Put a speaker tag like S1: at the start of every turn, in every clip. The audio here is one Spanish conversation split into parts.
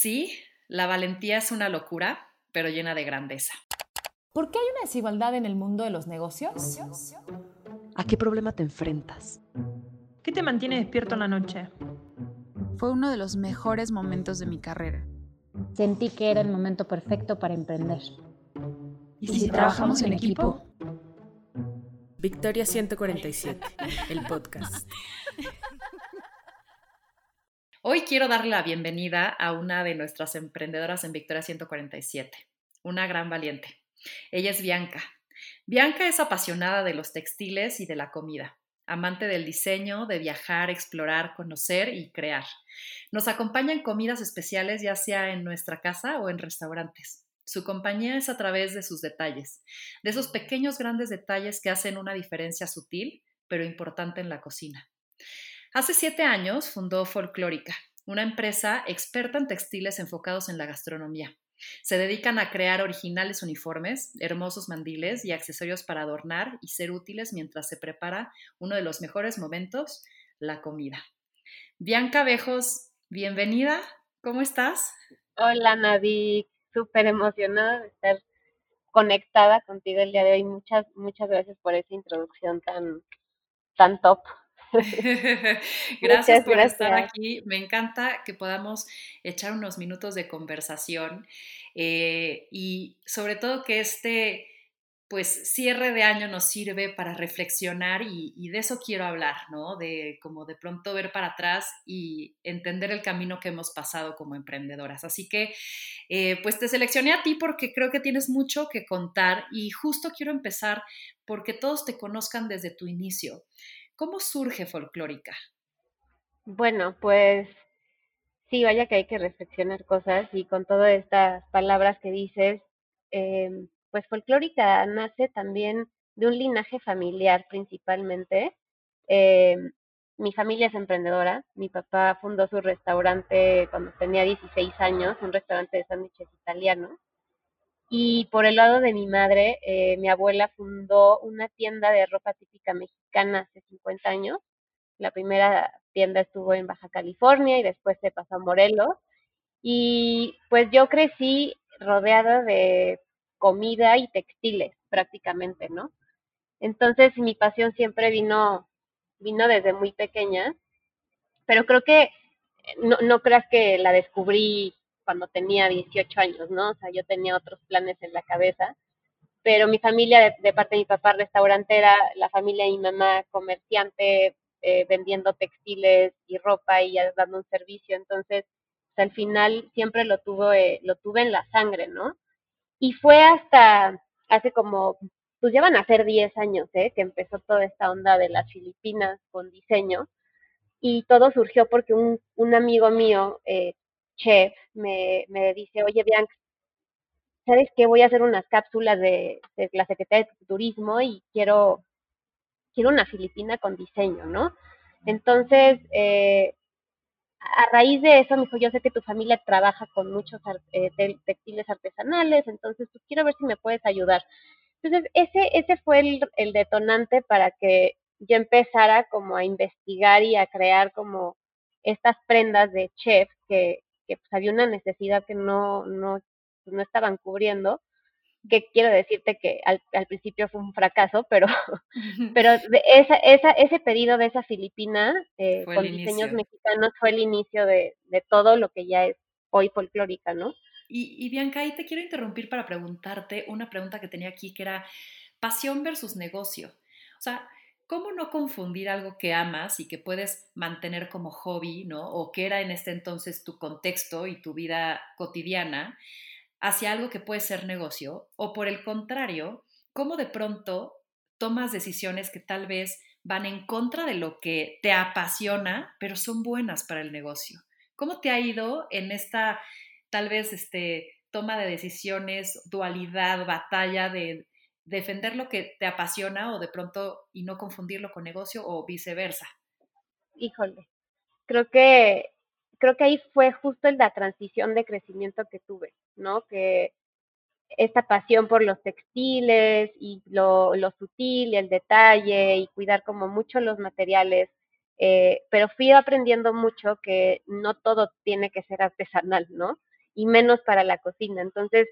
S1: Sí, la valentía es una locura, pero llena de grandeza.
S2: ¿Por qué hay una desigualdad en el mundo de los negocios?
S3: ¿A qué problema te enfrentas?
S4: ¿Qué te mantiene despierto en la noche?
S5: Fue uno de los mejores momentos de mi carrera.
S6: Sentí que era el momento perfecto para emprender.
S5: ¿Y si, trabajamos en equipo?
S3: Victoria 147, el podcast.
S1: Hoy quiero darle la bienvenida a una de nuestras emprendedoras en Victoria 147, una gran valiente. Ella es Bianca. Bianca es apasionada de los textiles y de la comida, amante del diseño, de viajar, explorar, conocer y crear. Nos acompaña en comidas especiales, ya sea en nuestra casa o en restaurantes. Su compañía es a través de sus detalles, de esos pequeños grandes detalles que hacen una diferencia sutil, pero importante en la cocina. Hace siete años fundó Folclórica, una empresa experta en textiles enfocados en la gastronomía. Se dedican a crear originales uniformes, hermosos mandiles y accesorios para adornar y ser útiles mientras se prepara uno de los mejores momentos, la comida. Bianca Bejos, bienvenida. ¿Cómo estás?
S7: Hola, Navi. Súper emocionada de estar conectada contigo el día de hoy. Muchas, muchas gracias por esa introducción tan, tan top.
S1: gracias por estar aquí. Me encanta que podamos echar unos minutos de conversación eh, y sobre todo que este pues cierre de año nos sirve para reflexionar y, de eso quiero hablar, ¿no? De como de pronto ver para atrás y entender el camino que hemos pasado como emprendedoras. Así que, eh, pues te seleccioné a ti porque creo que tienes mucho que contar y justo quiero empezar porque todos te conozcan desde tu inicio. ¿Cómo surge folclórica?
S7: Bueno, pues sí, vaya que hay que reflexionar cosas y con todas estas palabras que dices, em, pues folclórica nace también de un linaje familiar principalmente. Em, mi familia es emprendedora, mi papá fundó su restaurante cuando tenía 16 años, un restaurante de sándwiches italianos. Y por el lado de mi madre, eh, mi abuela fundó una tienda de ropa típica mexicana hace 50 años. La primera tienda estuvo en Baja California y después se pasó a Morelos. Y pues yo crecí rodeada de comida y textiles prácticamente, ¿no? Entonces mi pasión siempre vino, vino desde muy pequeña, pero creo que no, no creas que la descubrí cuando tenía 18 años, ¿no? O sea, yo tenía otros planes en la cabeza, pero mi familia, de, parte de mi papá restaurantera, la familia de mi mamá comerciante, eh, vendiendo textiles y ropa y dando un servicio, entonces, al final siempre lo tuve, lo tuve en la sangre, ¿no? Y fue hasta hace como, pues ya van a ser 10 años, ¿eh? Que empezó toda esta onda de las Filipinas con diseño. Y todo surgió porque un, un amigo mío, eh, chef me, me dice, oye Bianca, ¿sabes qué? Voy a hacer unas cápsulas de, la Secretaría de Turismo y quiero, quiero una filipina con diseño, ¿no? Entonces, eh, a raíz de eso me dijo, yo sé que tu familia trabaja con muchos eh, textiles artesanales, entonces pues quiero ver si me puedes ayudar. Entonces, ese, ese fue el, el detonante para que yo empezara como a investigar y a crear como estas prendas de chef que, que pues, había una necesidad que no, no, pues, no estaban cubriendo, que quiero decirte que al, al principio fue un fracaso, pero, pero de esa, esa, ese pedido de esa filipina eh, con diseños mexicanos fue el inicio de, de todo lo que ya es hoy folclórica, ¿no?
S1: Y, y Bianca, ahí te quiero interrumpir para preguntarte una pregunta que tenía aquí, que era pasión versus negocio. O sea, ¿cómo no confundir algo que amas y que puedes mantener como hobby, ¿no? O que era en este entonces tu contexto y tu vida cotidiana, hacia algo que puede ser negocio? O por el contrario, ¿cómo de pronto tomas decisiones que tal vez van en contra de lo que te apasiona, pero son buenas para el negocio? ¿Cómo te ha ido en esta, tal vez, este, toma de decisiones, dualidad, batalla de defender lo que te apasiona o de pronto y no confundirlo con negocio o viceversa?
S7: Híjole, creo que creo que ahí fue justo la transición de crecimiento que tuve, ¿no? Que esta pasión por los textiles y lo, lo sutil y el detalle y cuidar como mucho los materiales eh, pero fui aprendiendo mucho que no todo tiene que ser artesanal, ¿no? Y menos para la cocina. Entonces,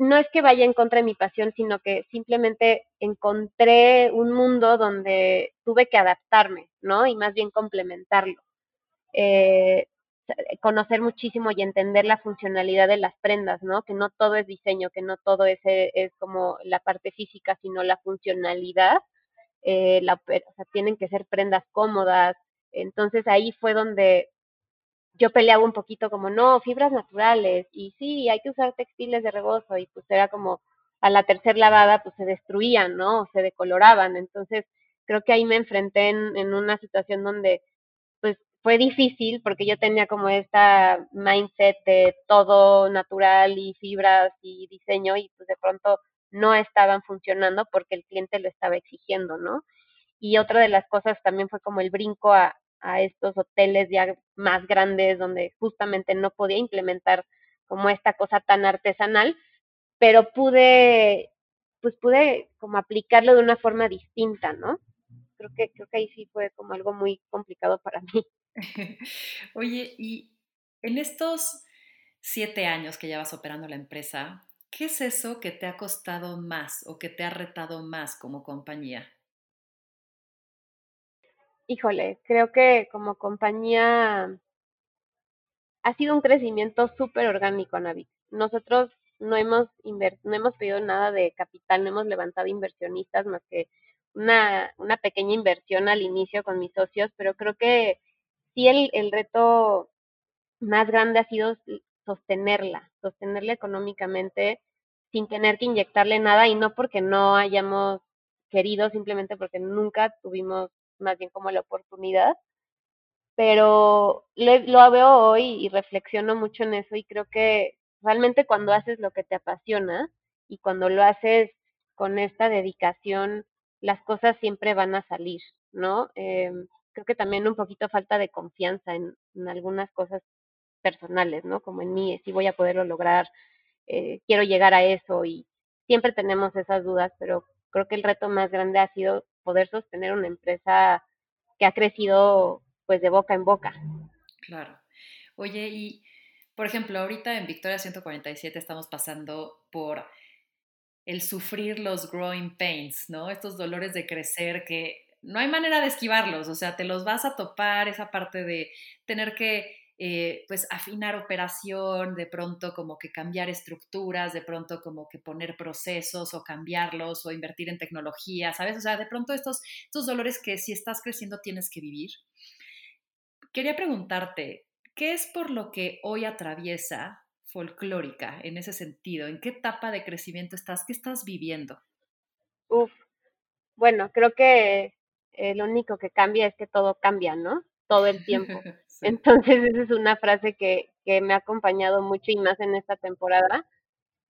S7: no es que vaya en contra de mi pasión, sino que simplemente encontré un mundo donde tuve que adaptarme, ¿no? Y más bien complementarlo. Eh, conocer muchísimo y entender la funcionalidad de las prendas, ¿no? Que no todo es diseño, que no todo es, es como la parte física, sino la funcionalidad. Eh, la, tienen que ser prendas cómodas. Entonces ahí fue donde yo peleaba un poquito como, no, fibras naturales, y sí, hay que usar textiles de rebozo, y pues era como a la tercera lavada, pues se destruían, ¿no? O se decoloraban. Entonces creo que ahí me enfrenté en, en una situación donde fue difícil porque yo tenía como esta mindset de todo natural y fibras y diseño y pues de pronto no estaban funcionando porque el cliente lo estaba exigiendo, ¿no? Y otra de las cosas también fue como el brinco a, a estos hoteles ya más grandes donde justamente no podía implementar como esta cosa tan artesanal, pero pude, pues pude como aplicarlo de una forma distinta, ¿no? Creo que, creo que ahí sí fue como algo muy complicado para mí.
S1: Oye, y en estos siete años que ya vas operando la empresa, ¿qué es eso que te ha costado más o que te ha retado más como compañía?
S7: Híjole, creo que como compañía ha sido un crecimiento súper orgánico, Navi. Nosotros no hemos, no hemos pedido nada de capital, no hemos levantado inversionistas más que una, una pequeña inversión al inicio con mis socios, pero creo que sí el, el reto más grande ha sido sostenerla, sostenerla económicamente sin tener que inyectarle nada y no porque no hayamos querido, simplemente porque nunca tuvimos más bien como la oportunidad. Pero lo, veo hoy y reflexiono mucho en eso y creo que realmente cuando haces lo que te apasiona y cuando lo haces con esta dedicación, las cosas siempre van a salir, ¿no? Eh, creo que también un poquito falta de confianza en, algunas cosas personales, ¿no? Como en mí, si voy a poderlo lograr, eh, quiero llegar a eso y siempre tenemos esas dudas, pero creo que el reto más grande ha sido poder sostener una empresa que ha crecido pues de boca en boca.
S1: Claro. Oye, y por ejemplo, ahorita en Victoria 147 estamos pasando por el sufrir los growing pains, ¿no? Estos dolores de crecer que no hay manera de esquivarlos, o sea, te los vas a topar, esa parte de tener que, eh, pues, afinar operación, de pronto como que cambiar estructuras, de pronto como que poner procesos o cambiarlos o invertir en tecnología, ¿sabes? O sea, de pronto estos, estos dolores que si estás creciendo tienes que vivir. Quería preguntarte, ¿qué es por lo que hoy atraviesa folclórica en ese sentido? ¿En qué etapa de crecimiento estás? ¿Qué estás viviendo?
S7: Uf, bueno, creo que eh, lo único que cambia es que todo cambia, ¿no? Todo el tiempo. Entonces, esa es una frase que, que me ha acompañado mucho y más en esta temporada.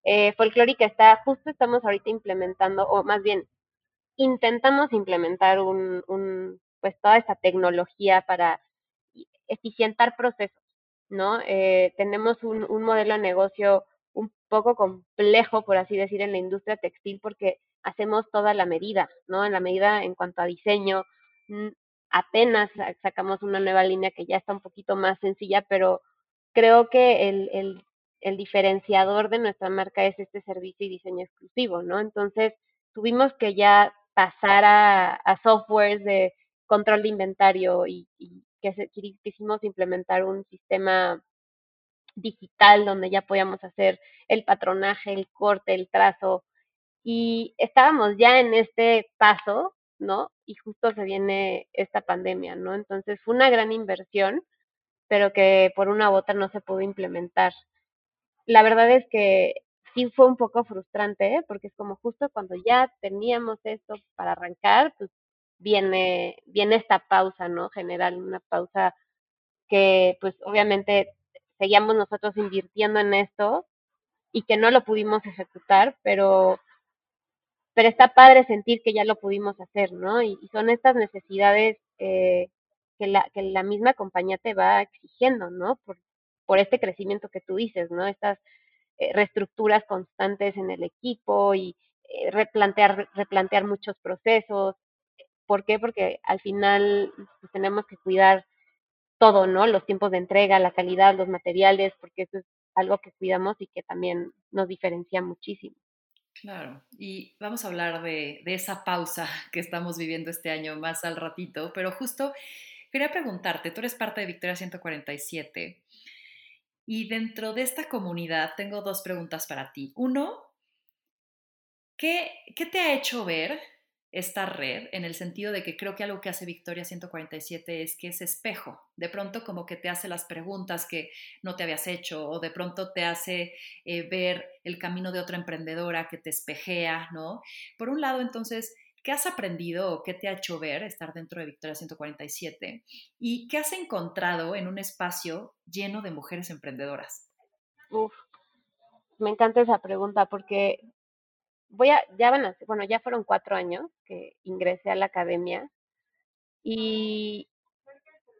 S7: Eh, folclórica está, justo estamos ahorita implementando, o más bien, intentamos implementar un, un pues toda esta tecnología para eficientar procesos, ¿no? Eh, tenemos un, un modelo de negocio un poco complejo, por así decir, en la industria textil, porque hacemos toda la medida, ¿no? En la medida en cuanto a diseño, apenas sacamos una nueva línea que ya está un poquito más sencilla, pero creo que el, el, el diferenciador de nuestra marca es este servicio y diseño exclusivo, ¿no? Entonces, tuvimos que ya pasar a, a softwares de control de inventario y, y que quisimos implementar un sistema digital donde ya podíamos hacer el patronaje, el corte, el trazo, y estábamos ya en este paso, ¿no? Y justo se viene esta pandemia, ¿no? Entonces fue una gran inversión, pero que por una u otra no se pudo implementar. La verdad es que sí fue un poco frustrante, ¿eh? porque es como justo cuando ya teníamos esto para arrancar, pues viene, viene esta pausa, ¿no? General, una pausa que pues obviamente seguíamos nosotros invirtiendo en esto y que no lo pudimos ejecutar, pero pero está padre sentir que ya lo pudimos hacer, ¿no? Y, son estas necesidades eh, que, la, que la misma compañía te va exigiendo, ¿no? Por, por este crecimiento que tú dices, ¿no? Estas eh, reestructuras constantes en el equipo y eh, replantear, replantear muchos procesos, ¿Por qué? Porque al final pues, tenemos que cuidar todo, ¿no? Los tiempos de entrega, la calidad, los materiales, porque eso es algo que cuidamos y que también nos diferencia muchísimo.
S1: Claro, y vamos a hablar de, de, esa pausa que estamos viviendo este año más al ratito, pero justo quería preguntarte, tú eres parte de Victoria 147 y dentro de esta comunidad tengo dos preguntas para ti. Uno, ¿qué, qué te ha hecho ver esta red en el sentido de que creo que algo que hace Victoria 147 es que es espejo. De pronto como que te hace las preguntas que no te habías hecho o de pronto te hace eh, ver el camino de otra emprendedora que te espejea, ¿no? Por un lado, entonces, ¿qué has aprendido o qué te ha hecho ver estar dentro de Victoria 147? ¿Y qué has encontrado en un espacio lleno de mujeres emprendedoras?
S7: Uf, me encanta esa pregunta porque voy a, ya van a, bueno, ya fueron cuatro años que ingresé a la academia y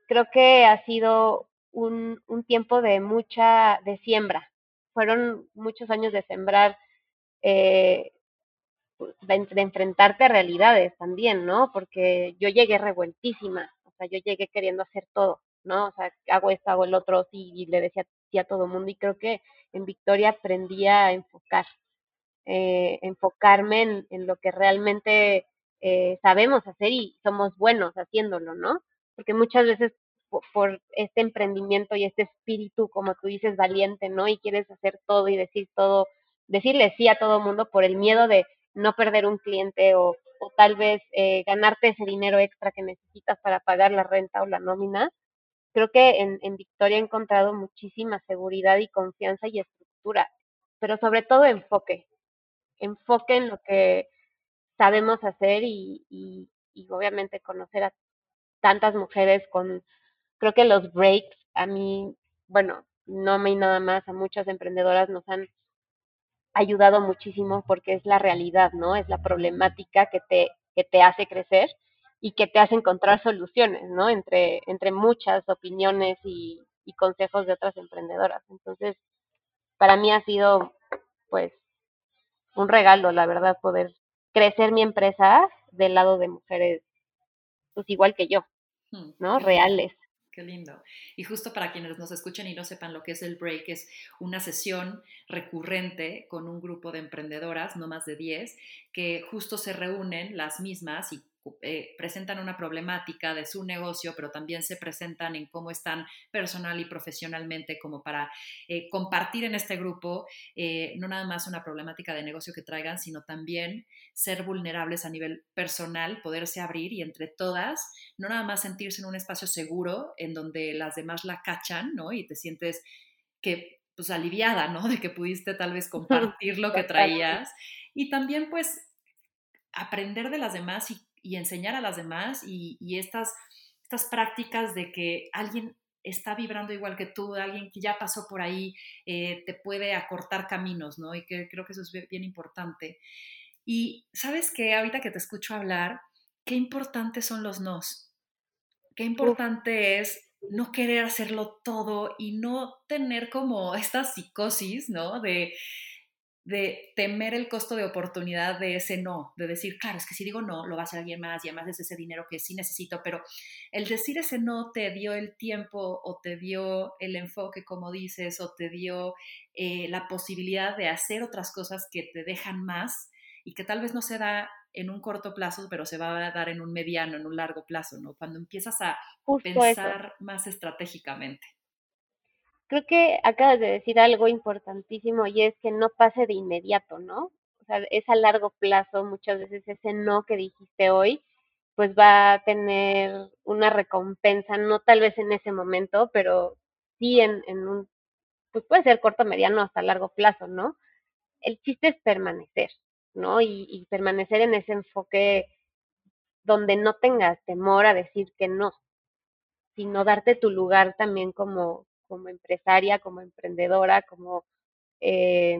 S7: creo que ha sido un, un tiempo de mucha, de siembra. Fueron muchos años de sembrar, eh, pues, de, de, enfrentarte a realidades también, ¿no? Porque yo llegué revueltísima, o sea, yo llegué queriendo hacer todo, ¿no? O sea, hago esto, hago el otro, sí, y le decía sí a todo mundo y creo que en Victoria aprendí a enfocar, eh, enfocarme en, en, lo que realmente eh, sabemos hacer y somos buenos haciéndolo, ¿no? Porque muchas veces por, por, este emprendimiento y este espíritu, como tú dices, valiente, ¿no? Y quieres hacer todo y decir todo, decirle sí a todo mundo por el miedo de no perder un cliente o, o tal vez eh, ganarte ese dinero extra que necesitas para pagar la renta o la nómina. Creo que en, en Victoria he encontrado muchísima seguridad y confianza y estructura, pero sobre todo enfoque, enfoque en lo que sabemos hacer y, obviamente conocer a tantas mujeres con, creo que los breaks a mí, bueno, no me nada más, a muchas emprendedoras nos han ayudado muchísimo porque es la realidad, ¿no? Es la problemática que te, que te hace crecer y que te hace encontrar soluciones, ¿no? Entre, entre muchas opiniones y, y consejos de otras emprendedoras. Entonces, para mí ha sido, pues, un regalo, la verdad, poder crecer mi empresa del lado de mujeres, pues igual que yo, ¿no?
S1: Qué
S7: Reales.
S1: Qué lindo. Y justo para quienes nos escuchen y no sepan lo que es el break, es una sesión recurrente con un grupo de emprendedoras, no más de 10, que justo se reúnen las mismas y eh, presentan una problemática de su negocio, pero también se presentan en cómo están personal y profesionalmente, como para eh, compartir en este grupo eh, no nada más una problemática de negocio que traigan, sino también ser vulnerables a nivel personal, poderse abrir y entre todas, no nada más sentirse en un espacio seguro en donde las demás la cachan, ¿no? Y te sientes que pues aliviada, ¿no? De que pudiste tal vez compartir lo que traías y también pues aprender de las demás y y enseñar a las demás y, y estas, estas prácticas de que alguien está vibrando igual que tú, alguien que ya pasó por ahí, eh, te puede acortar caminos, ¿no? Y que creo que eso es bien importante. Y sabes que ahorita que te escucho hablar, qué importantes son los nos. Qué importante es no querer hacerlo todo y no tener como esta psicosis, ¿no? De, de temer el costo de oportunidad de ese no, de decir, claro, es que si digo no, lo va a hacer alguien más y además es ese dinero que sí necesito, pero el decir ese no te dio el tiempo o te dio el enfoque, como dices, o te dio eh, la posibilidad de hacer otras cosas que te dejan más y que tal vez no se da en un corto plazo, pero se va a dar en un mediano, en un largo plazo, ¿no? Cuando empiezas a
S7: Justo
S1: pensar
S7: eso.
S1: más estratégicamente.
S7: Creo que acabas de decir algo importantísimo y es que no pase de inmediato, ¿no? O sea, es a largo plazo, muchas veces ese no que dijiste hoy, pues va a tener una recompensa, no tal vez en ese momento, pero sí en, en un, pues puede ser corto, mediano, hasta largo plazo, ¿no? El chiste es permanecer, ¿no? Y, y permanecer en ese enfoque donde no tengas temor a decir que no, sino darte tu lugar también como, como empresaria, como emprendedora, como eh,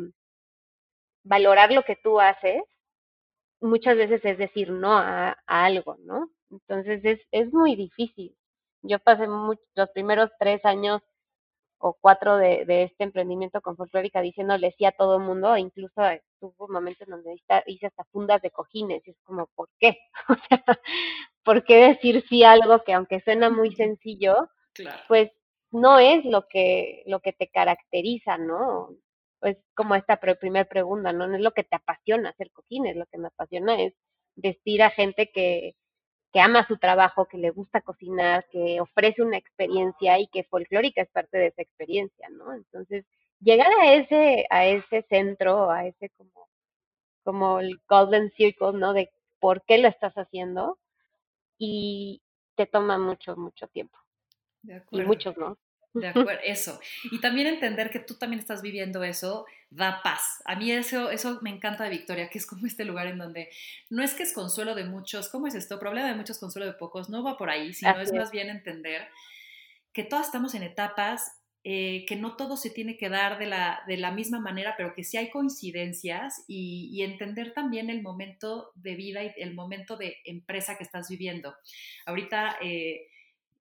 S7: valorar lo que tú haces, muchas veces es decir no a, a algo, ¿no? Entonces es, es muy difícil. Yo pasé mucho, los primeros tres años o cuatro de, de este emprendimiento con folclórica diciéndole sí a todo el mundo, incluso tuvo momentos donde hice hasta fundas de cojines, y es como, ¿por qué? O sea, por qué decir sí a algo que aunque suena muy sencillo, pues no es lo que, lo que te caracteriza, ¿no? Pues como esta primera pregunta, ¿no? No es lo que te apasiona hacer cocina, es lo que me apasiona es vestir a gente que, que ama su trabajo, que le gusta cocinar, que ofrece una experiencia y que folclórica es parte de esa experiencia, ¿no? Entonces, llegar a ese, a ese centro, a ese como, como el golden circle, ¿no? De por qué lo estás haciendo y te toma mucho, mucho tiempo. Y muchos, ¿no?
S1: De acuerdo, eso. Y también entender que tú también estás viviendo eso da paz. A mí eso, eso me encanta de Victoria, que es como este lugar en donde no es que es consuelo de muchos, ¿cómo es esto? Problema de muchos, consuelo de pocos, no va por ahí, sino es más bien entender que todas estamos en etapas, eh, que no todo se tiene que dar de la, de la misma manera, pero que sí hay coincidencias y, y entender también el momento de vida y el momento de empresa que estás viviendo. Ahorita... Eh,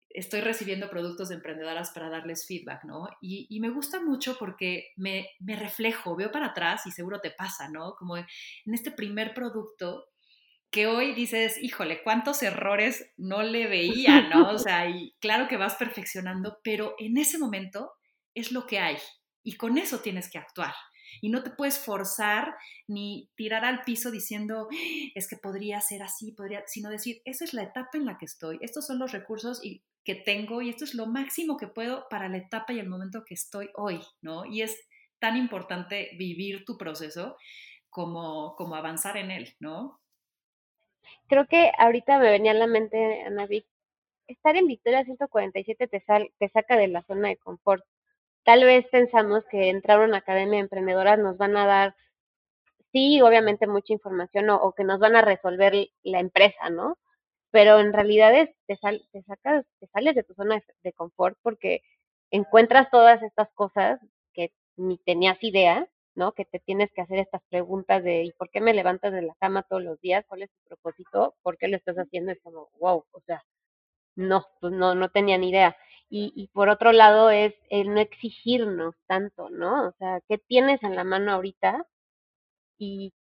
S1: estoy recibiendo productos de emprendedoras para darles feedback, ¿no? Y, me gusta mucho porque me, me, reflejo, veo para atrás y seguro te pasa, ¿no? Como en este primer producto que hoy dices, híjole, cuántos errores no le veía, ¿no? O sea, y claro que vas perfeccionando, pero en ese momento es lo que hay y con eso tienes que actuar. Y no te puedes forzar ni tirar al piso diciendo, es que podría ser así, podría, sino decir, esa es la etapa en la que estoy, estos son los recursos y que tengo y esto es lo máximo que puedo para la etapa y el momento que estoy hoy, ¿no? Y es tan importante vivir tu proceso como, como avanzar en él, ¿no?
S7: Creo que ahorita me venía a la mente, Ana Vic, estar en Victoria 147 te, sal, te saca de la zona de confort. Tal vez pensamos que entrar a una academia de emprendedoras nos van a dar, sí, obviamente mucha información o, que nos van a resolver la empresa, ¿no? pero en realidad te, sal, te sacas, te sales de tu zona de, confort porque encuentras todas estas cosas que ni tenías idea, ¿no? Que te tienes que hacer estas preguntas de ¿y por qué me levantas de la cama todos los días? ¿Cuál es tu propósito? ¿Por qué lo estás haciendo? Es como, wow, o sea, no, pues no, no tenía ni idea. Y, y por otro lado es el no exigirnos tanto, ¿no? O sea, ¿qué tienes en la mano ahorita? Y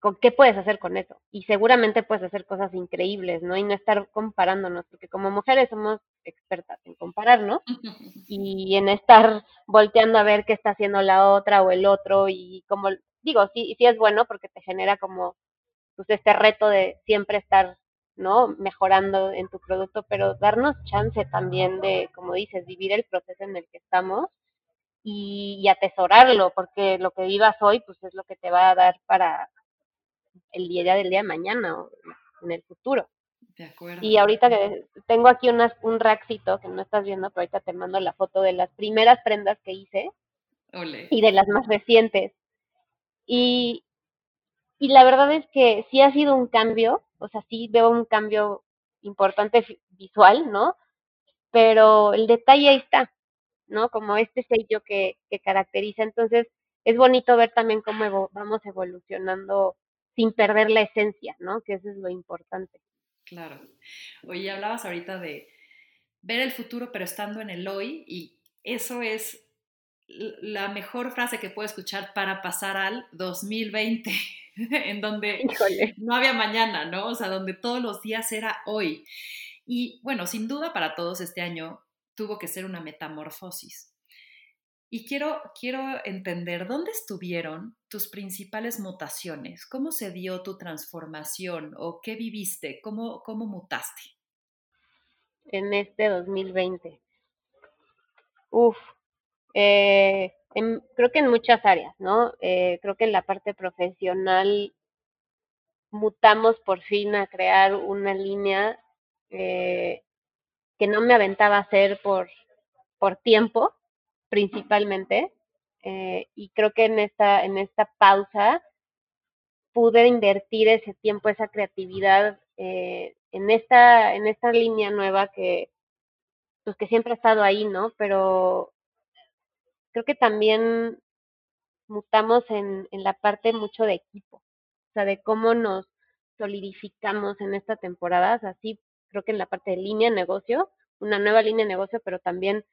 S7: con qué puedes hacer con eso. Y seguramente puedes hacer cosas increíbles, ¿no? Y no estar comparándonos, porque como mujeres somos expertas en comparar, ¿no? Y en estar volteando a ver qué está haciendo la otra o el otro y como, digo, sí, sí es bueno porque te genera como, pues este reto de siempre estar, ¿no? Mejorando en tu producto, pero darnos chance también de, como dices, vivir el proceso en el que estamos y, y atesorarlo, porque lo que vivas hoy, pues es lo que te va a dar para el día del día de mañana o en el futuro.
S1: De acuerdo.
S7: Y ahorita que tengo aquí unas, un raxito que no estás viendo, pero ahorita te mando la foto de las primeras prendas que hice y de las más recientes. Y, y la verdad es que sí ha sido un cambio, o sea, sí veo un cambio importante visual, ¿no? Pero el detalle ahí está, ¿no? Como este sello que, que caracteriza. Entonces, es bonito ver también cómo vamos evolucionando sin perder la esencia, ¿no? Que eso es lo importante.
S1: Claro. Oye, hablabas ahorita de ver el futuro pero estando en el hoy y eso es la mejor frase que puedo escuchar para pasar al 2020, en donde no había mañana, ¿no? O sea, donde todos los días era hoy. Y bueno, sin duda para todos este año tuvo que ser una metamorfosis. Y quiero, quiero entender dónde estuvieron tus principales mutaciones, cómo se dio tu transformación o qué viviste, cómo, cómo mutaste.
S7: En este 2020. Uf, eh, creo que en muchas áreas, ¿no? Eh, creo que en la parte profesional mutamos por fin a crear una línea eh, que no me aventaba a hacer por, por tiempo, principalmente. Eh, y creo que en esta, en esta pausa pude invertir ese tiempo, esa creatividad eh, en esta, en esta línea nueva que, pues que siempre ha estado ahí, ¿no? Pero creo que también mutamos en, en la parte mucho de equipo, o sea, de cómo nos solidificamos en esta temporada, así creo que en la parte de línea de negocio, una nueva línea de negocio, pero también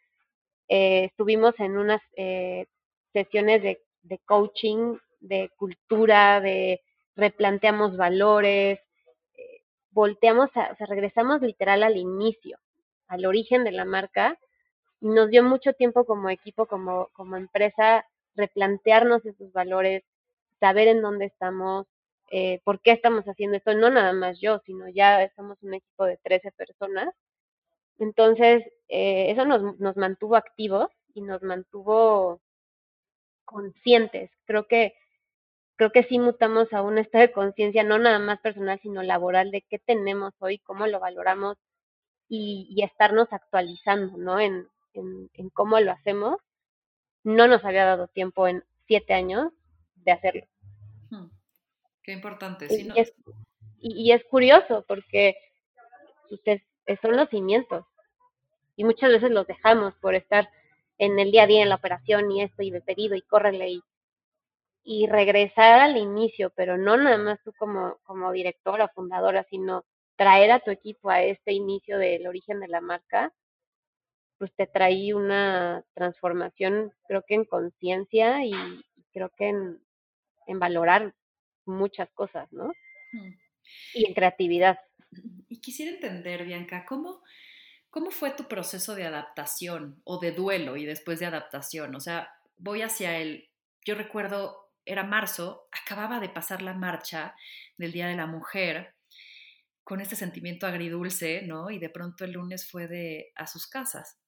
S7: eh, estuvimos en unas eh, sesiones de, de, coaching, de cultura, de replanteamos valores, eh, volteamos, a, o sea, regresamos literal al inicio, al origen de la marca. Y nos dio mucho tiempo como equipo, como, como empresa, replantearnos esos valores, saber en dónde estamos, eh, por qué estamos haciendo esto, no nada más yo, sino ya somos un equipo de 13 personas. Entonces, eh, eso nos, nos mantuvo activos y nos mantuvo conscientes. Creo que creo que sí mutamos a un estado de conciencia no nada más personal, sino laboral de qué tenemos hoy, cómo lo valoramos y, y estarnos actualizando, ¿no? En, en, en, cómo lo hacemos. No nos había dado tiempo en siete años de hacerlo.
S1: Hmm. Qué importante.
S7: Sí, y, no... es, y, y, es curioso porque ustedes son los cimientos y muchas veces los dejamos por estar en el día a día en la operación y esto y de pedido y córrele y, y regresar al inicio, pero no nada más tú como, como directora, fundadora, sino traer a tu equipo a este inicio del origen de la marca, pues te trae una transformación, creo que en conciencia y, creo que en, en, valorar muchas cosas, ¿no? Y en creatividad.
S1: Y quisiera entender, Bianca, ¿cómo, ¿Cómo fue tu proceso de adaptación o de duelo y después de adaptación? O sea, voy hacia el, yo recuerdo, era marzo, acababa de pasar la marcha del Día de la Mujer con este sentimiento agridulce, ¿no? Y de pronto el lunes fue de a sus casas.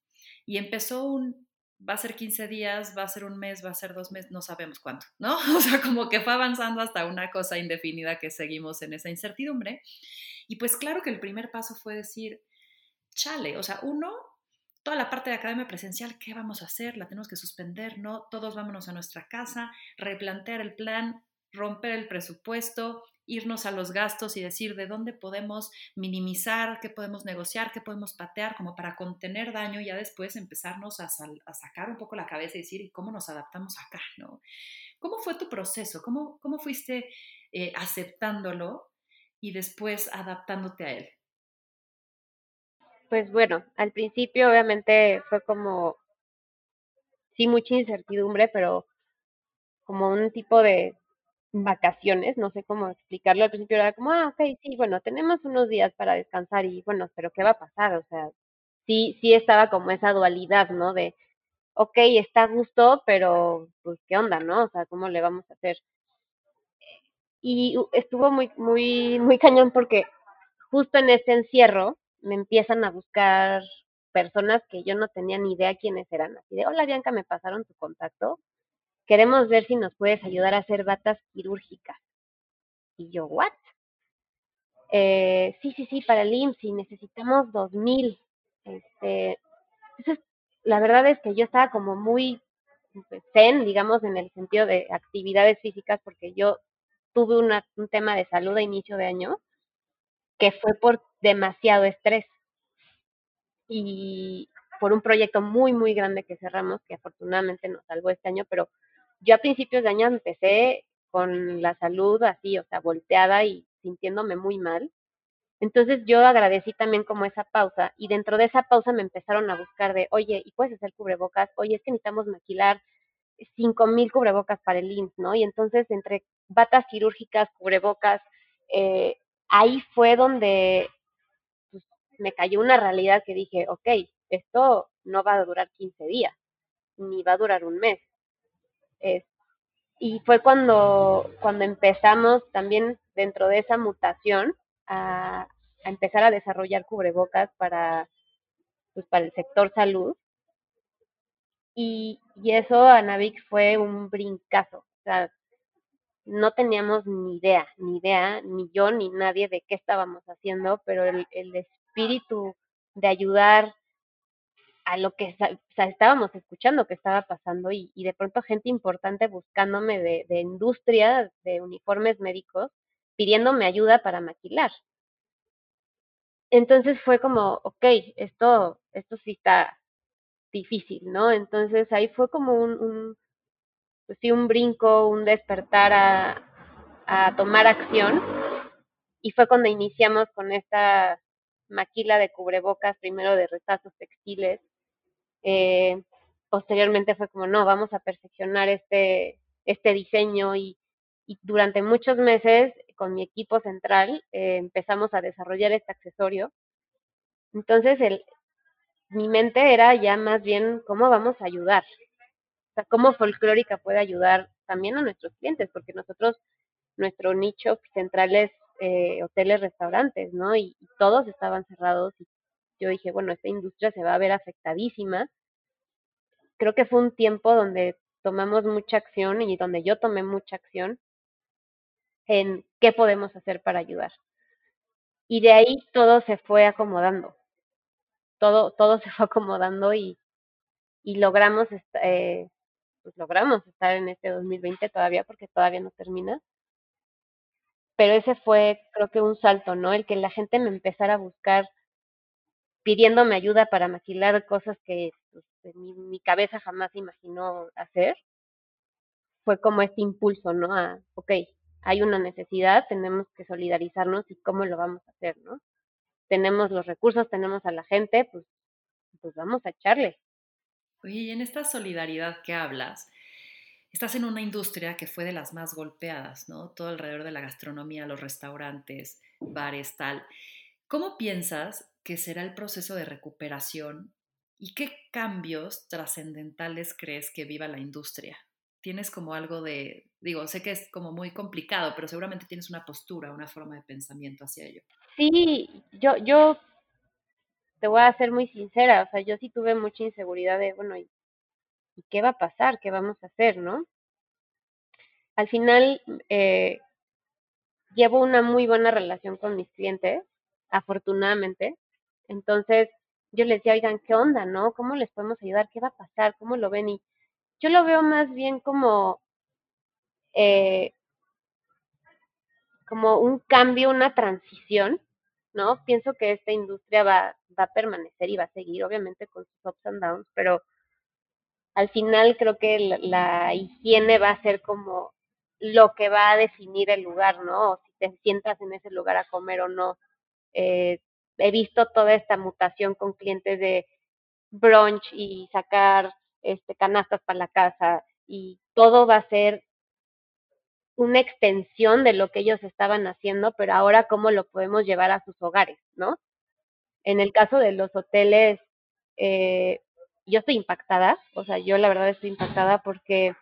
S1: Y empezó un, va a ser 15 días, va a ser un mes, va a ser dos meses, no sabemos cuánto, ¿no? O sea, como que fue avanzando hasta una cosa indefinida que seguimos en esa incertidumbre. Y pues claro que el primer paso fue decir, chale, o sea, uno, toda la parte de academia presencial, ¿qué vamos a hacer? La tenemos que suspender, ¿no? Todos vámonos a nuestra casa, replantear el plan, romper el presupuesto, irnos a los gastos y decir de dónde podemos minimizar, qué podemos negociar, qué podemos patear, como para contener daño y ya después empezarnos a, sacar un poco la cabeza y decir, ¿y cómo nos adaptamos acá? ¿no? ¿Cómo fue tu proceso? ¿Cómo, cómo fuiste eh, aceptándolo y después adaptándote a él?
S7: Pues bueno, al principio obviamente fue como, sí, mucha incertidumbre, pero como un tipo de vacaciones, no sé cómo explicarlo. Al principio era como, ah, ok, sí, bueno, tenemos unos días para descansar y bueno, pero ¿qué va a pasar? O sea, sí, sí estaba como esa dualidad, ¿no? De, ok, está a gusto, pero pues, ¿qué onda, no? O sea, ¿cómo le vamos a hacer? Y estuvo muy, muy, muy cañón porque justo en ese encierro, me empiezan a buscar personas que yo no tenía ni idea quiénes eran. Así de, hola Bianca, me pasaron tu contacto. Queremos ver si nos puedes ayudar a hacer batas quirúrgicas. Y yo, ¿what? Eh, sí, sí, sí, para el IMSS necesitamos dos mil. Este, entonces, la verdad es que yo estaba como muy zen, digamos, en el sentido de actividades físicas, porque yo tuve una, un tema de salud a inicio de año que fue por demasiado estrés y por un proyecto muy, muy grande que cerramos, que afortunadamente nos salvó este año, pero yo a principios de año empecé con la salud así, o sea, volteada y sintiéndome muy mal. Entonces yo agradecí también como esa pausa y dentro de esa pausa me empezaron a buscar de, oye, ¿y puedes hacer cubrebocas? Oye, es que necesitamos maquilar cinco mil cubrebocas para el INS, ¿no? Y entonces entre batas quirúrgicas, cubrebocas, eh, ahí fue donde pues, me cayó una realidad que dije, ok, esto no va a durar 15 días, ni va a durar un mes. Es, y fue cuando, cuando empezamos también dentro de esa mutación a, a empezar a desarrollar cubrebocas para, pues, para el sector salud. Y, y eso a Navix fue un brincazo. O sea, no teníamos ni idea, ni idea, ni yo ni nadie de qué estábamos haciendo, pero el, el espíritu de ayudar a lo que estábamos escuchando que estaba pasando y, de pronto gente importante buscándome de, industria, de uniformes médicos, pidiéndome ayuda para maquilar. Entonces fue como, ok, esto, esto sí está difícil, ¿no? Entonces ahí fue como un, pues sí, un brinco, un despertar a, a tomar acción. Y fue cuando iniciamos con esta maquila de cubrebocas, primero de retazos textiles. Eh, posteriormente fue como, no, vamos a perfeccionar este, este diseño y, durante muchos meses con mi equipo central eh, empezamos a desarrollar este accesorio. Entonces, el, mi mente era ya más bien cómo vamos a ayudar. O sea, cómo folclórica puede ayudar también a nuestros clientes, porque nosotros, nuestro nicho central es eh, hoteles, restaurantes, ¿no? Y, y, todos estaban cerrados. Y yo dije, bueno, esta industria se va a ver afectadísima. Creo que fue un tiempo donde tomamos mucha acción y donde yo tomé mucha acción en qué podemos hacer para ayudar. Y de ahí todo se fue acomodando. Todo, todo se fue acomodando y, y logramos, eh, pues logramos estar en este 2020 todavía porque todavía no termina. Pero ese fue, creo que un salto, ¿no? El que la gente me empezara a buscar pidiéndome ayuda para maquilar cosas que pues, mi, cabeza jamás imaginó hacer. Fue como este impulso, ¿no? A, ok, hay una necesidad, tenemos que solidarizarnos y cómo lo vamos a hacer, ¿no? Tenemos los recursos, tenemos a la gente, pues, pues vamos a echarle.
S1: Oye, y en esta solidaridad que hablas, estás en una industria que fue de las más golpeadas, ¿no? Todo alrededor de la gastronomía, los restaurantes, bares, tal. ¿Cómo piensas que será el proceso de recuperación y qué cambios trascendentales crees que viva la industria? tienes como algo de, digo, sé que es como muy complicado, pero seguramente tienes una postura, una forma de pensamiento hacia ello.
S7: Sí, yo, yo te voy a ser muy sincera, o sea, yo sí tuve mucha inseguridad de, bueno, ¿y, qué va a pasar? ¿Qué vamos a hacer, no? Al final, eh, llevo una muy buena relación con mis clientes, afortunadamente. Entonces, yo les decía, oigan, ¿qué onda, no? ¿Cómo les podemos ayudar? ¿Qué va a pasar? ¿Cómo lo ven? Y yo lo veo más bien como, eh, como un cambio, una transición, ¿no? Pienso que esta industria va, va a permanecer y va a seguir, obviamente, con sus ups and downs, pero al final creo que la, la higiene va a ser como lo que va a definir el lugar, ¿no? O si te sientas en ese lugar a comer o no. Eh, he visto toda esta mutación con clientes de brunch y sacar este, canastas para la casa y todo va a ser una extensión de lo que ellos estaban haciendo, pero ahora cómo lo podemos llevar a sus hogares, ¿no? En el caso de los hoteles, eh, yo estoy impactada, o sea, yo la verdad estoy impactada porque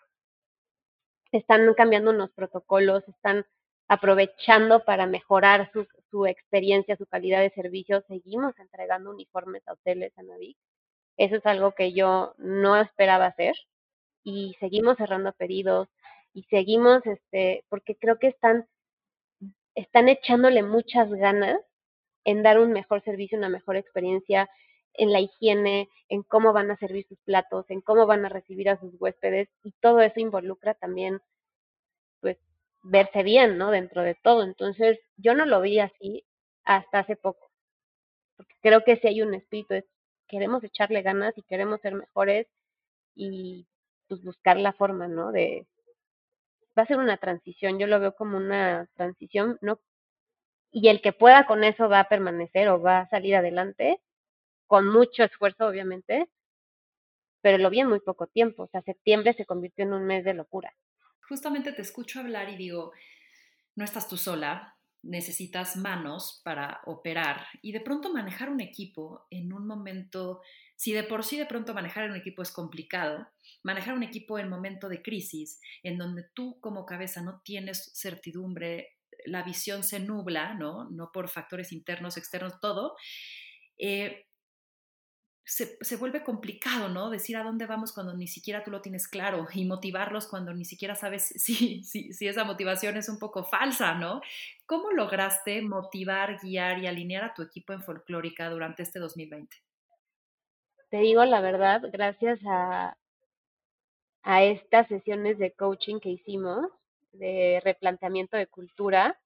S7: están cambiando unos protocolos, están aprovechando para mejorar su, su experiencia, su calidad de servicio. Seguimos entregando uniformes a hoteles, a Navic. Eso es algo que yo no esperaba hacer y seguimos cerrando pedidos y seguimos, este, porque creo que están, están echándole muchas ganas en dar un mejor servicio, una mejor experiencia en la higiene, en cómo van a servir sus platos, en cómo van a recibir a sus huéspedes y todo eso involucra también, pues, verse bien, ¿no? Dentro de todo. Entonces, yo no lo vi así hasta hace poco, porque creo que si hay un espíritu, queremos echarle ganas y queremos ser mejores y pues buscar la forma, ¿no? De va a ser una transición, yo lo veo como una transición, ¿no? Y el que pueda con eso va a permanecer o va a salir adelante con mucho esfuerzo, obviamente, pero lo vi en muy poco tiempo, o sea, septiembre se convirtió en un mes de locura.
S1: Justamente te escucho hablar y digo, no estás tú sola, necesitas manos para operar y de pronto manejar un equipo en un momento, si de por sí de pronto manejar un equipo es complicado, manejar un equipo en momento de crisis, en donde tú como cabeza no tienes certidumbre, la visión se nubla, ¿no? No por factores internos, externos, todo. Eh, se, vuelve complicado, ¿no? Decir a dónde vamos cuando ni siquiera tú lo tienes claro y motivarlos cuando ni siquiera sabes si, si, si, esa motivación es un poco falsa, ¿no? ¿Cómo lograste motivar, guiar y alinear a tu equipo en folclórica durante este 2020?
S7: Te digo la verdad, gracias a, a estas sesiones de coaching que hicimos, de replanteamiento de cultura,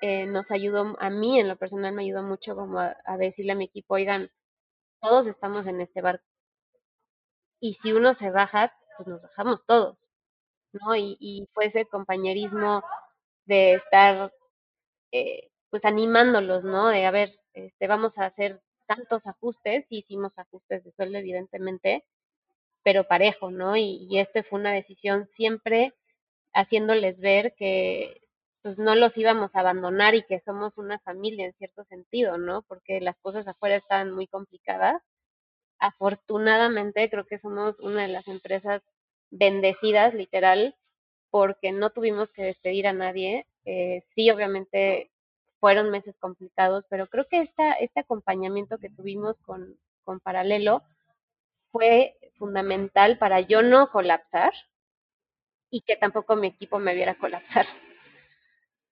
S7: eh, nos ayudó, a mí en lo personal me ayudó mucho como a, decirle a mi equipo, oigan, todos estamos en este barco. Y si uno se baja, pues nos bajamos todos, ¿no? Y, y fue ese compañerismo de estar, eh, pues animándolos, ¿no? De, a ver, este, vamos a hacer tantos ajustes, y hicimos ajustes de sueldo, evidentemente, pero parejo, ¿no? Y, y este fue una decisión siempre haciéndoles ver que pues no los íbamos a abandonar y que somos una familia en cierto sentido, ¿no? Porque las cosas afuera estaban muy complicadas. Afortunadamente creo que somos una de las empresas bendecidas, literal, porque no tuvimos que despedir a nadie. Eh, sí, obviamente fueron meses complicados, pero creo que esta, este acompañamiento que tuvimos con, con Paralelo fue fundamental para yo no colapsar y que tampoco mi equipo me viera colapsar.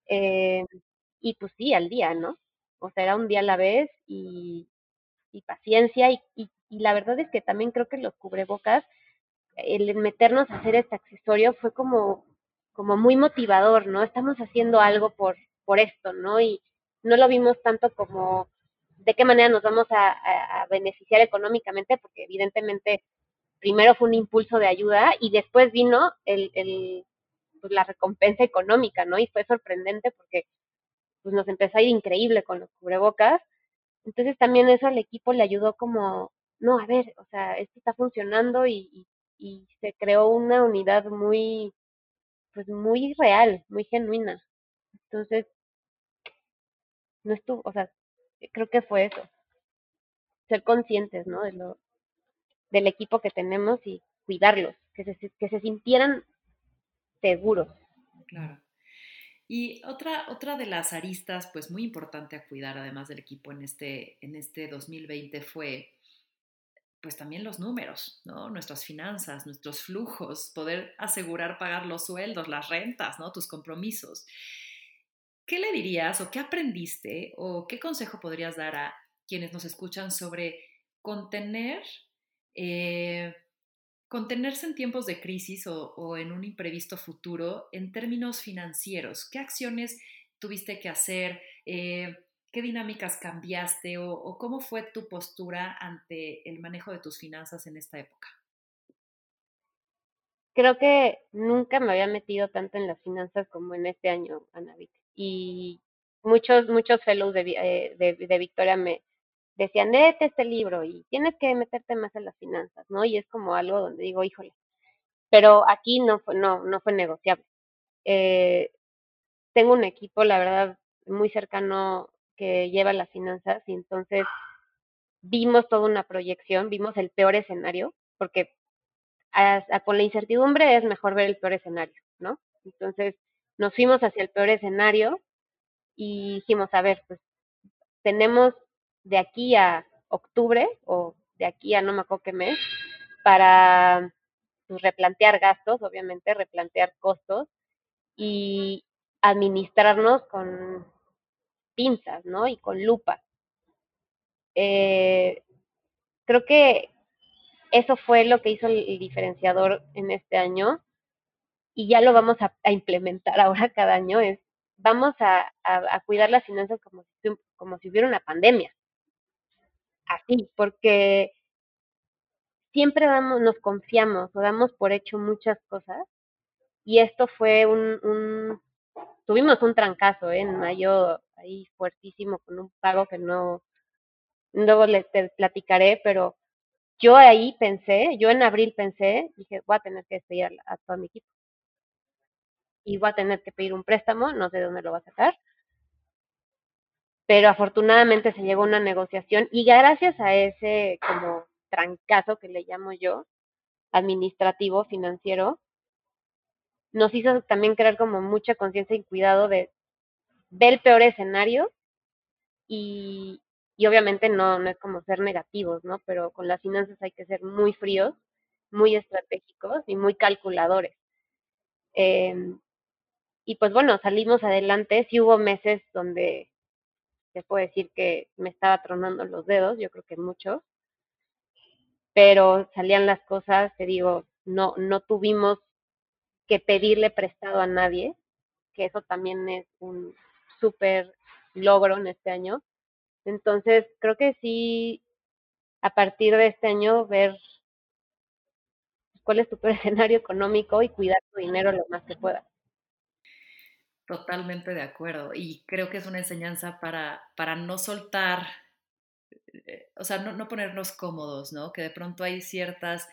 S7: Eh, y pues sí, al día, ¿no? O sea, era un día a la vez y, y paciencia y, y, y la verdad es que también creo que los cubrebocas, el meternos a hacer este accesorio fue como, como muy motivador, ¿no? Estamos haciendo algo por, por esto, ¿no? Y no lo vimos tanto como de qué manera nos vamos a, beneficiar económicamente, porque evidentemente primero fue un impulso de ayuda y después vino el, el pues, la recompensa económica, ¿no? Y fue sorprendente porque pues nos empezó a ir increíble con los cubrebocas. Entonces también eso al equipo le ayudó como, no, a ver, o sea, esto está funcionando y, y, se creó una unidad muy, pues muy real, muy genuina. Entonces, no estuvo, o sea, creo que fue eso. Ser conscientes, ¿no? De lo, del equipo que tenemos y cuidarlos, que se, que se sintieran seguros.
S1: Claro. Y otra, otra de las aristas, pues muy importante a cuidar, además del equipo en este, en este 2020, fue pues también los números, ¿no? Nuestras finanzas, nuestros flujos, poder asegurar pagar los sueldos, las rentas, ¿no? Tus compromisos. ¿Qué le dirías o qué aprendiste o qué consejo podrías dar a quienes nos escuchan sobre contener eh, contenerse en tiempos de crisis o, en un imprevisto futuro en términos financieros. ¿Qué acciones tuviste que hacer? Eh, ¿Qué dinámicas cambiaste o, cómo fue tu postura ante el manejo de tus finanzas en esta época?
S7: Creo que nunca me había metido tanto en las finanzas como en este año, Anavit. Y muchos, muchos fellows de, eh, Victoria me, decían, léete este libro y tienes que meterte más en las finanzas, ¿no? Y es como algo donde digo, híjole, pero aquí no fue, no, no fue negociable. Eh, tengo un equipo, la verdad, muy cercano que lleva las finanzas y entonces vimos toda una proyección, vimos el peor escenario, porque a, con la incertidumbre es mejor ver el peor escenario, ¿no? Entonces nos fuimos hacia el peor escenario y dijimos, a ver, pues tenemos de aquí a octubre o de aquí a no me acuerdo qué mes para pues, replantear gastos, obviamente, replantear costos y administrarnos con pinzas, ¿no? Y con lupa. Eh, creo que eso fue lo que hizo el, diferenciador en este año y ya lo vamos a, implementar ahora cada año, es vamos a, a, a cuidar las finanzas como si, como si hubiera una pandemia así, porque siempre damos, nos confiamos o damos por hecho muchas cosas y esto fue un, tuvimos un trancazo ¿eh? en mayo ahí fuertísimo con un pago que no, luego les platicaré, pero yo ahí pensé, yo en abril pensé, dije, voy a tener que despedir a, todo mi equipo. Y voy a tener que pedir un préstamo, no sé de dónde lo va a sacar pero afortunadamente se llegó a una negociación y gracias a ese como trancazo que le llamo yo, administrativo, financiero, nos hizo también crear como mucha conciencia y cuidado de ver el peor escenario y, y obviamente no, no es como ser negativos, ¿no? Pero con las finanzas hay que ser muy fríos, muy estratégicos y muy calculadores. Eh, y pues bueno, salimos adelante, sí hubo meses donde te puedo decir que me estaba tronando los dedos, yo creo que mucho, pero salían las cosas, te digo, no, no tuvimos que pedirle prestado a nadie, que eso también es un súper logro en este año. Entonces, creo que sí, a partir de este año, ver cuál es tu escenario económico y cuidar tu dinero lo más que puedas.
S1: Totalmente de acuerdo. Y creo que es una enseñanza para, para no soltar, eh, o sea, no, no, ponernos cómodos, ¿no? Que de pronto hay ciertas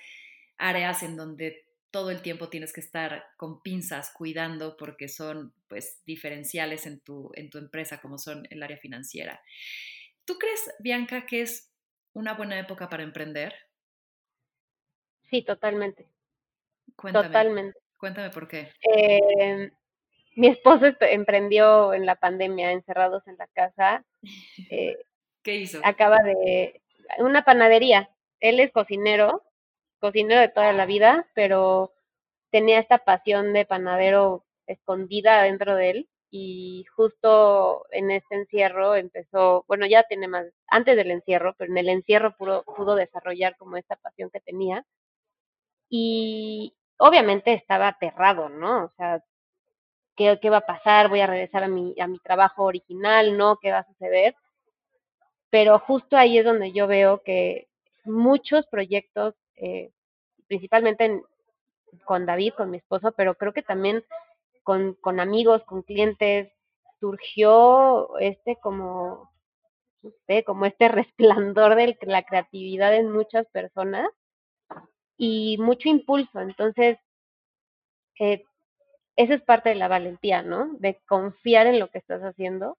S1: áreas en donde todo el tiempo tienes que estar con pinzas cuidando porque son pues diferenciales en tu, en tu empresa como son el área financiera. ¿Tú crees, Bianca, que es una buena época para emprender?
S7: Sí, totalmente.
S1: Cuéntame.
S7: Totalmente.
S1: Cuéntame por qué.
S7: Eh, mi esposo emprendió en la pandemia, encerrados en la casa.
S1: Eh, ¿Qué hizo?
S7: Acaba de una panadería. Él es cocinero, cocinero de toda la vida, pero tenía esta pasión de panadero escondida dentro de él y justo en este encierro empezó, bueno, ya tiene más, antes del encierro, pero en el encierro pudo, pudo desarrollar como esta pasión que tenía y obviamente estaba aterrado, ¿no? O sea, ¿qué, qué va a pasar? ¿Voy a regresar a mi, a mi trabajo original? ¿No? ¿Qué va a suceder? Pero justo ahí es donde yo veo que muchos proyectos, eh, principalmente con David, con mi esposo, pero creo que también con, con amigos, con clientes, surgió este como, no como este resplandor de la creatividad en muchas personas y mucho impulso. Entonces, eh, eso es parte de la valentía, ¿no? De confiar en lo que estás haciendo.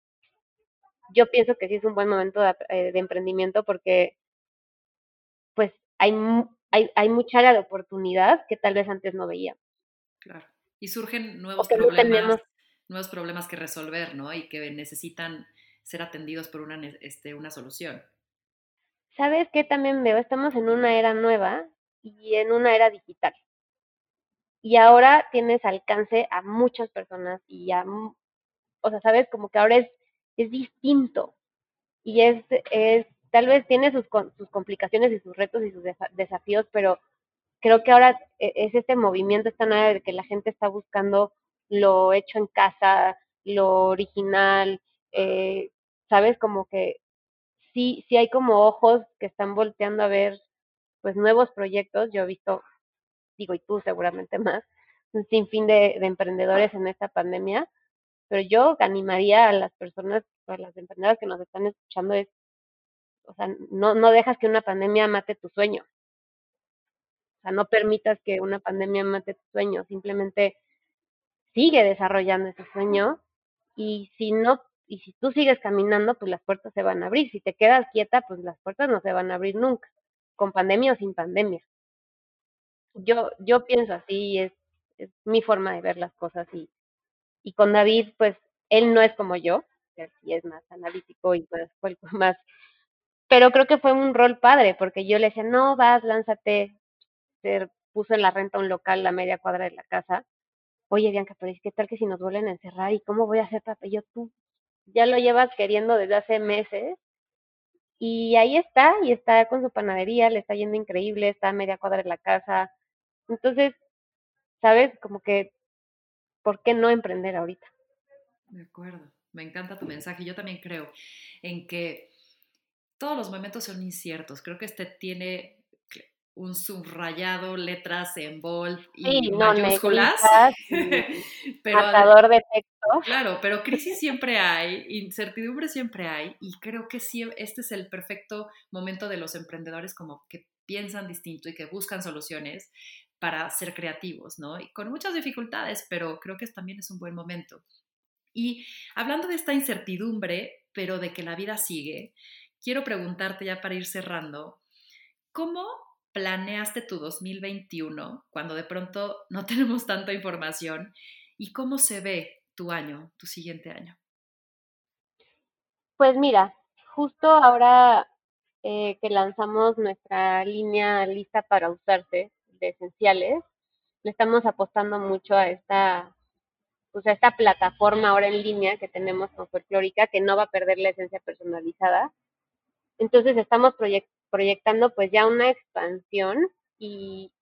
S7: Yo pienso que sí es un buen momento de, eh, de emprendimiento porque, pues, hay, hay, hay mucha área de oportunidad que tal vez antes no veíamos.
S1: Claro. Y surgen nuevos problemas, nuevos problemas que resolver, ¿no? Y que necesitan ser atendidos por una, este, una solución.
S7: ¿Sabes qué también veo? Estamos en una era nueva y en una era digital. Y ahora tienes alcance a muchas personas y a, o sea, sabes, como que ahora es, es distinto. Y es, es, tal vez tiene sus, sus complicaciones y sus retos y sus desafíos, pero creo que ahora e, es este movimiento, esta nueva de que la gente está buscando lo hecho en casa, lo original, eh, ¿sabes? Como que sí, sí hay como ojos que están volteando a ver pues nuevos proyectos. Yo he visto, digo, y tú seguramente más, un sinfín de, de emprendedores en esta pandemia, pero yo animaría a las personas, a las emprendedoras que nos están escuchando, es, o sea, no, no dejas que una pandemia mate tu sueño. O sea, no permitas que una pandemia mate tu sueño, simplemente sigue desarrollando ese sueño y si no y si tú sigues caminando, pues las puertas se van a abrir. Si te quedas quieta, pues las puertas no se van a abrir nunca, con pandemia o sin pandemia. Yo yo pienso así, es es mi forma de ver las cosas y y con David, pues él no es como yo, sí es más analítico y fue más pero creo que fue un rol padre porque yo le decía, "No, vas, lánzate, se puso en la renta un local a media cuadra de la casa. Oye, Bianca, pero es que tal que si nos vuelven a encerrar y cómo voy a hacer papel? Yo, tú ya lo llevas queriendo desde hace meses y ahí está, y está con su panadería, le está yendo increíble, está a media cuadra de la casa. Entonces, ¿sabes? Como que, ¿por qué no emprender ahorita?
S1: De acuerdo, me encanta tu mensaje. Yo también creo en que todos los momentos son inciertos. Creo que este tiene un subrayado, letras en bold y
S7: Sí,
S1: mayúsculas. pero
S7: de texto.
S1: claro, pero crisis siempre hay, incertidumbre siempre hay y creo que sí, este es el perfecto momento de los emprendedores como que piensan distinto y que buscan soluciones para ser creativos, ¿no? Y con muchas dificultades, pero creo que también es un buen momento. Y hablando de esta incertidumbre, pero de que la vida sigue, quiero preguntarte ya para ir cerrando, ¿cómo planeaste tu 2021 cuando de pronto no tenemos tanta información y cómo se ve tu año, tu siguiente año?
S7: Pues mira, justo ahora eh, que lanzamos nuestra línea lista para usarse de esenciales, le estamos apostando mucho a esta pues a esta plataforma ahora en línea que tenemos con Folclórica, que no va a perder la esencia personalizada. Entonces estamos proyect proyectando pues ya una expansión y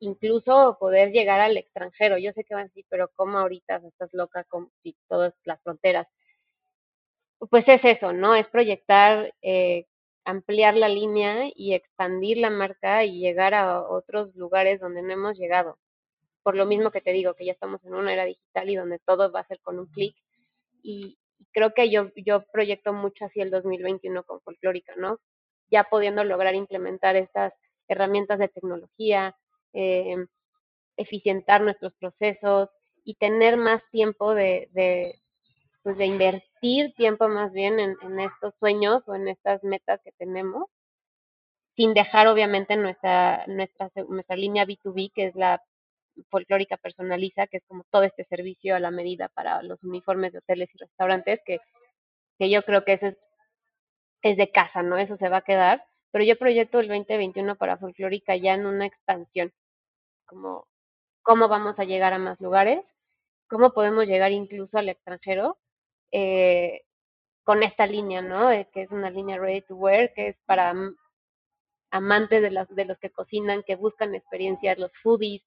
S7: incluso poder llegar al extranjero. Yo sé que van a decir, pero ¿cómo ahorita estás loca con todas las fronteras? Pues es eso, ¿no? Es proyectar, eh, ampliar la línea y expandir la marca y llegar a otros lugares donde no hemos llegado. Por lo mismo que te digo, que ya estamos en una era digital y donde todo va a ser con un clic. Y creo que yo, yo proyecto mucho así el 2021 con Folclórica, ¿no? Ya pudiendo lograr implementar estas herramientas de tecnología, eh, eficientar nuestros procesos y tener más tiempo de, de, pues de invertir tiempo más bien en, estos sueños o en estas metas que tenemos sin dejar obviamente nuestra, nuestra, nuestra línea B2B, que es la folclórica personaliza, que es como todo este servicio a la medida para los uniformes de hoteles y restaurantes, que, que yo creo que eso es, es de casa, ¿no? Eso se va a quedar. Pero yo proyecto el 2021 para folclórica ya en una expansión, como cómo vamos a llegar a más lugares, cómo podemos llegar incluso al extranjero eh, con esta línea, ¿no? que es una línea ready to wear, que es para amantes de los, de los que cocinan, que buscan experiencias, los foodies,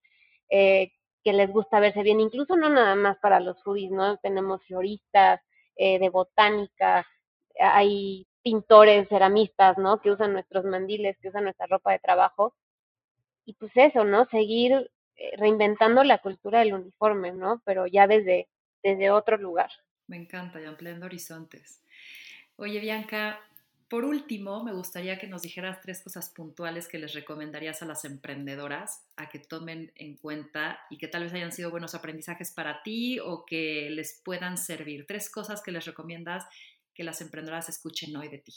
S7: eh, que les gusta verse bien, incluso no nada más para los foodies, ¿no? Tenemos floristas, eh, de botánica, hay pintores, ceramistas, ¿no? Que usan nuestros mandiles, que usan nuestra ropa de trabajo. Y pues eso, ¿no? Seguir eh, reinventando la cultura del uniforme, ¿no? Pero ya desde, desde otro lugar.
S1: Me encanta, y ampliando horizontes. Oye, Bianca, por último, me gustaría que nos dijeras tres cosas puntuales que les recomendarías a las emprendedoras a que tomen en cuenta y que tal vez hayan sido buenos aprendizajes para ti o que les puedan servir. Tres cosas que les recomiendas que las emprendedoras escuchen hoy de ti.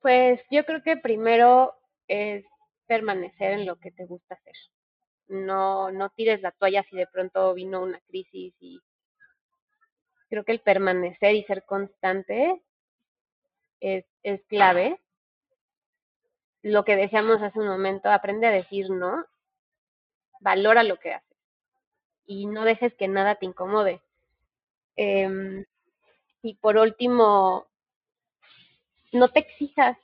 S7: Pues yo creo que primero es permanecer en lo que te gusta hacer. No, no tires la toalla si de pronto vino una crisis y creo que el permanecer y ser constante es, es clave. Lo que decíamos hace un momento, aprende a decir no, valora lo que haces y no dejes que nada te incomode. Eh, y por último, no te exijas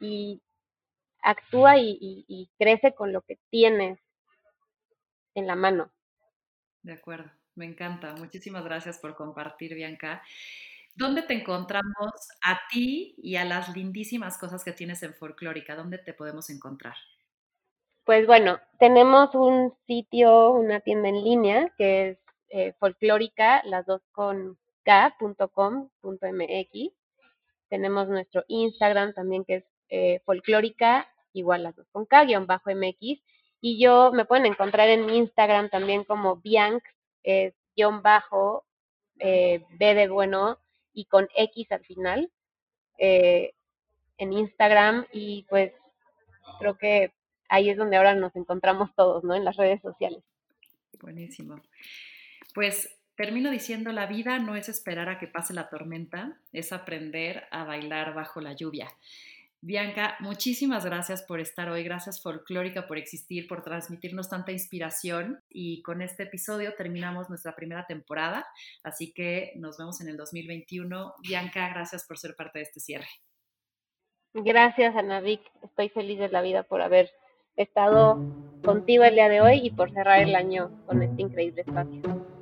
S7: y actúa y, y, y, crece con lo que tienes en la mano.
S1: De acuerdo, me encanta. Muchísimas gracias por compartir, Bianca. ¿Dónde te encontramos a ti y a las lindísimas cosas que tienes en Folclórica? ¿Dónde te podemos encontrar?
S7: Pues bueno, tenemos un sitio, una tienda en línea que es eh, folclórica, las dos con k.com.mx. Tenemos nuestro Instagram también que es eh, folclórica, igual las dos con k, guion bajo mx. Y yo me pueden encontrar en Instagram también como Bianc, eh, guion bajo, eh, B de bueno, y con X al final eh, en Instagram y pues creo que ahí es donde ahora nos encontramos todos, ¿no? En las redes sociales.
S1: Buenísimo. Pues termino diciendo, la vida no es esperar a que pase la tormenta, es aprender a bailar bajo la lluvia. Bianca, muchísimas gracias por estar hoy, gracias Folclórica por existir, por transmitirnos tanta inspiración y con este episodio terminamos nuestra primera temporada, así que nos vemos en el 2021. Bianca, gracias por ser parte de este cierre.
S7: Gracias, Vic, estoy feliz de la vida por haber estado contigo el día de hoy y por cerrar el año con este increíble espacio.